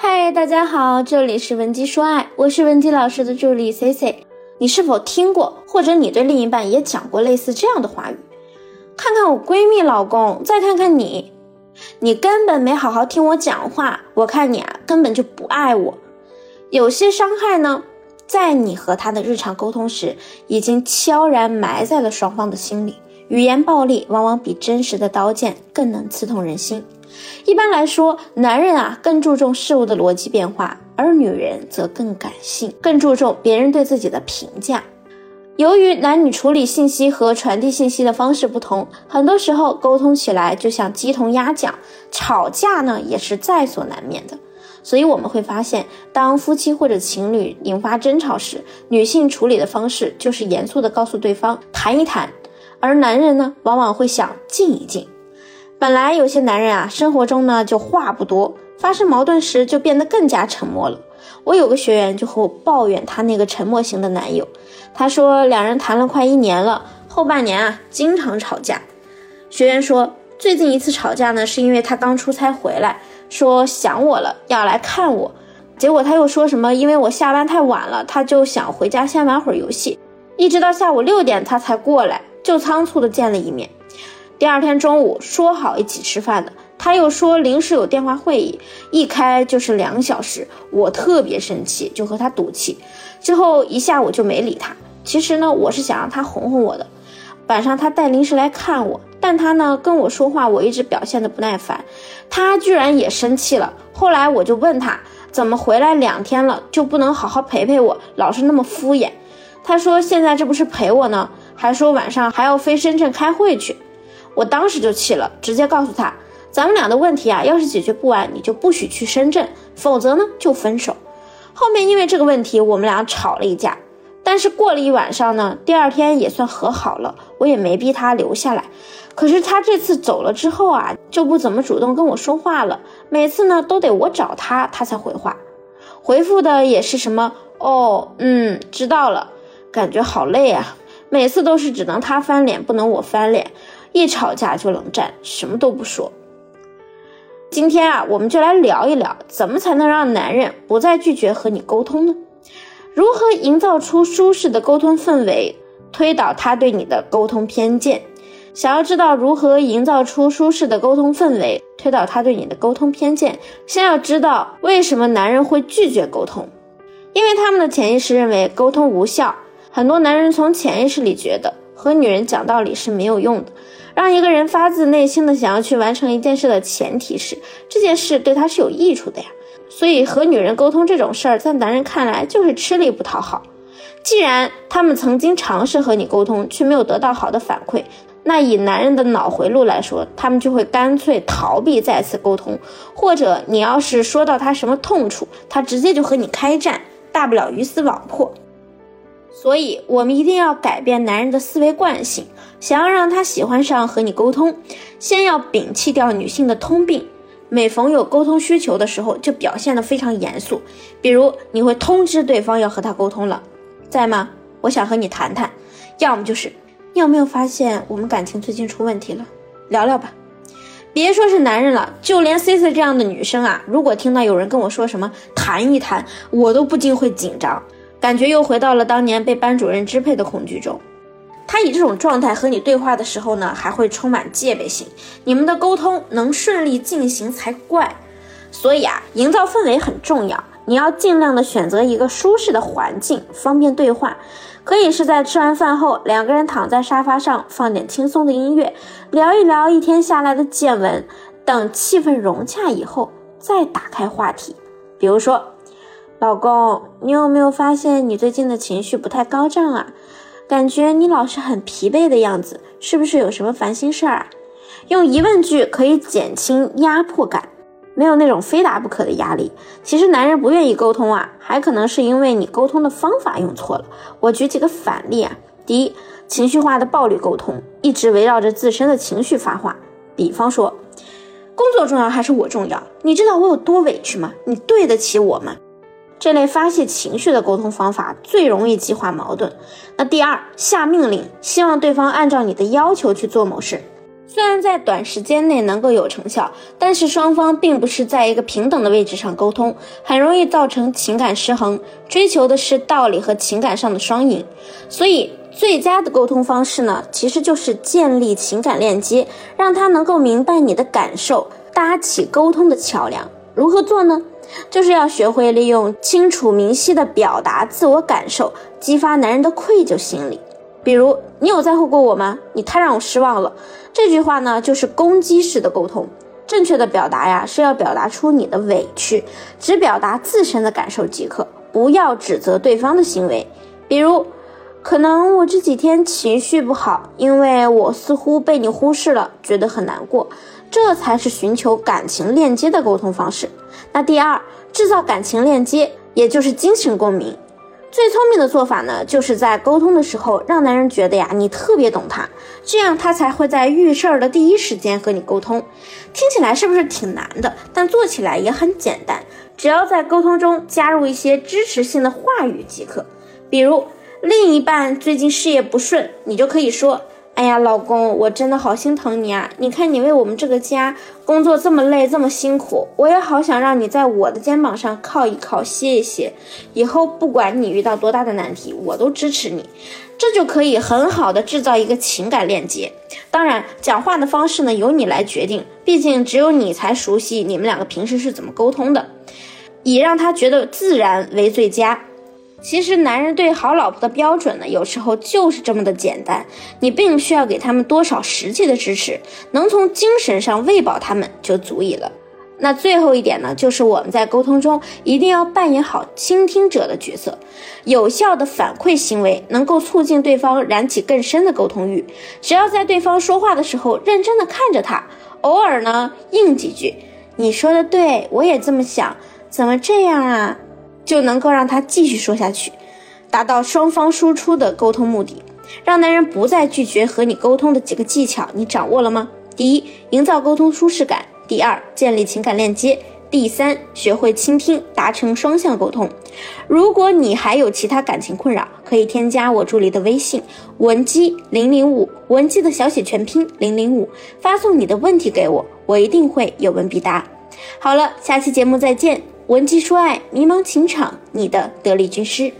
嗨，大家好，这里是文姬说爱，我是文姬老师的助理 C C。你是否听过，或者你对另一半也讲过类似这样的话语？看看我闺蜜老公，再看看你，你根本没好好听我讲话。我看你啊，根本就不爱我。有些伤害呢，在你和他的日常沟通时，已经悄然埋在了双方的心里。语言暴力往往比真实的刀剑更能刺痛人心。一般来说，男人啊更注重事物的逻辑变化，而女人则更感性，更注重别人对自己的评价。由于男女处理信息和传递信息的方式不同，很多时候沟通起来就像鸡同鸭讲，吵架呢也是在所难免的。所以我们会发现，当夫妻或者情侣引发争吵时，女性处理的方式就是严肃地告诉对方谈一谈，而男人呢往往会想静一静。本来有些男人啊，生活中呢就话不多，发生矛盾时就变得更加沉默了。我有个学员就和我抱怨他那个沉默型的男友，他说两人谈了快一年了，后半年啊经常吵架。学员说，最近一次吵架呢，是因为他刚出差回来，说想我了，要来看我。结果他又说什么，因为我下班太晚了，他就想回家先玩会儿游戏，一直到下午六点他才过来，就仓促的见了一面。第二天中午说好一起吃饭的，他又说临时有电话会议，一开就是两小时，我特别生气，就和他赌气。之后一下午就没理他。其实呢，我是想让他哄哄我的。晚上他带零食来看我，但他呢跟我说话，我一直表现的不耐烦，他居然也生气了。后来我就问他，怎么回来两天了就不能好好陪陪我，老是那么敷衍？他说现在这不是陪我呢，还说晚上还要飞深圳开会去。我当时就气了，直接告诉他，咱们俩的问题啊，要是解决不完，你就不许去深圳，否则呢就分手。后面因为这个问题，我们俩吵了一架，但是过了一晚上呢，第二天也算和好了，我也没逼他留下来。可是他这次走了之后啊，就不怎么主动跟我说话了，每次呢都得我找他，他才回话，回复的也是什么哦，嗯，知道了，感觉好累啊，每次都是只能他翻脸，不能我翻脸。一吵架就冷战，什么都不说。今天啊，我们就来聊一聊，怎么才能让男人不再拒绝和你沟通呢？如何营造出舒适的沟通氛围，推倒他对你的沟通偏见？想要知道如何营造出舒适的沟通氛围，推倒他对你的沟通偏见，先要知道为什么男人会拒绝沟通，因为他们的潜意识认为沟通无效。很多男人从潜意识里觉得和女人讲道理是没有用的。让一个人发自内心的想要去完成一件事的前提是，这件事对他是有益处的呀。所以和女人沟通这种事儿，在男人看来就是吃力不讨好。既然他们曾经尝试和你沟通，却没有得到好的反馈，那以男人的脑回路来说，他们就会干脆逃避再次沟通。或者你要是说到他什么痛处，他直接就和你开战，大不了鱼死网破。所以，我们一定要改变男人的思维惯性。想要让他喜欢上和你沟通，先要摒弃掉女性的通病。每逢有沟通需求的时候，就表现得非常严肃。比如，你会通知对方要和他沟通了，在吗？我想和你谈谈。要么就是，你有没有发现我们感情最近出问题了？聊聊吧。别说是男人了，就连 C C 这样的女生啊，如果听到有人跟我说什么谈一谈，我都不禁会紧张。感觉又回到了当年被班主任支配的恐惧中。他以这种状态和你对话的时候呢，还会充满戒备心，你们的沟通能顺利进行才怪。所以啊，营造氛围很重要，你要尽量的选择一个舒适的环境，方便对话。可以是在吃完饭后，两个人躺在沙发上，放点轻松的音乐，聊一聊一天下来的见闻。等气氛融洽以后，再打开话题，比如说。老公，你有没有发现你最近的情绪不太高涨啊？感觉你老是很疲惫的样子，是不是有什么烦心事儿啊？用疑问句可以减轻压迫感，没有那种非答不可的压力。其实男人不愿意沟通啊，还可能是因为你沟通的方法用错了。我举几个反例啊。第一，情绪化的暴力沟通，一直围绕着自身的情绪发话。比方说，工作重要还是我重要？你知道我有多委屈吗？你对得起我吗？这类发泄情绪的沟通方法最容易激化矛盾。那第二，下命令，希望对方按照你的要求去做某事。虽然在短时间内能够有成效，但是双方并不是在一个平等的位置上沟通，很容易造成情感失衡。追求的是道理和情感上的双赢，所以最佳的沟通方式呢，其实就是建立情感链接，让他能够明白你的感受，搭起沟通的桥梁。如何做呢？就是要学会利用清楚明晰的表达自我感受，激发男人的愧疚心理。比如，你有在乎过我吗？你太让我失望了。这句话呢，就是攻击式的沟通。正确的表达呀，是要表达出你的委屈，只表达自身的感受即可，不要指责对方的行为。比如，可能我这几天情绪不好，因为我似乎被你忽视了，觉得很难过。这才是寻求感情链接的沟通方式。那第二，制造感情链接，也就是精神共鸣。最聪明的做法呢，就是在沟通的时候让男人觉得呀，你特别懂他，这样他才会在遇事儿的第一时间和你沟通。听起来是不是挺难的？但做起来也很简单，只要在沟通中加入一些支持性的话语即可。比如，另一半最近事业不顺，你就可以说。哎呀，老公，我真的好心疼你啊！你看你为我们这个家工作这么累，这么辛苦，我也好想让你在我的肩膀上靠一靠，歇一歇。以后不管你遇到多大的难题，我都支持你。这就可以很好的制造一个情感链接。当然，讲话的方式呢，由你来决定，毕竟只有你才熟悉你们两个平时是怎么沟通的，以让他觉得自然为最佳。其实，男人对好老婆的标准呢，有时候就是这么的简单。你并不需要给他们多少实际的支持，能从精神上喂饱他们就足以了。那最后一点呢，就是我们在沟通中一定要扮演好倾听者的角色，有效的反馈行为能够促进对方燃起更深的沟通欲。只要在对方说话的时候认真的看着他，偶尔呢应几句“你说的对，我也这么想，怎么这样啊？”就能够让他继续说下去，达到双方输出的沟通目的，让男人不再拒绝和你沟通的几个技巧，你掌握了吗？第一，营造沟通舒适感；第二，建立情感链接；第三，学会倾听，达成双向沟通。如果你还有其他感情困扰，可以添加我助理的微信文姬零零五，文姬的小写全拼零零五，发送你的问题给我，我一定会有问必答。好了，下期节目再见。文姬说爱，迷茫情场，你的得力军师。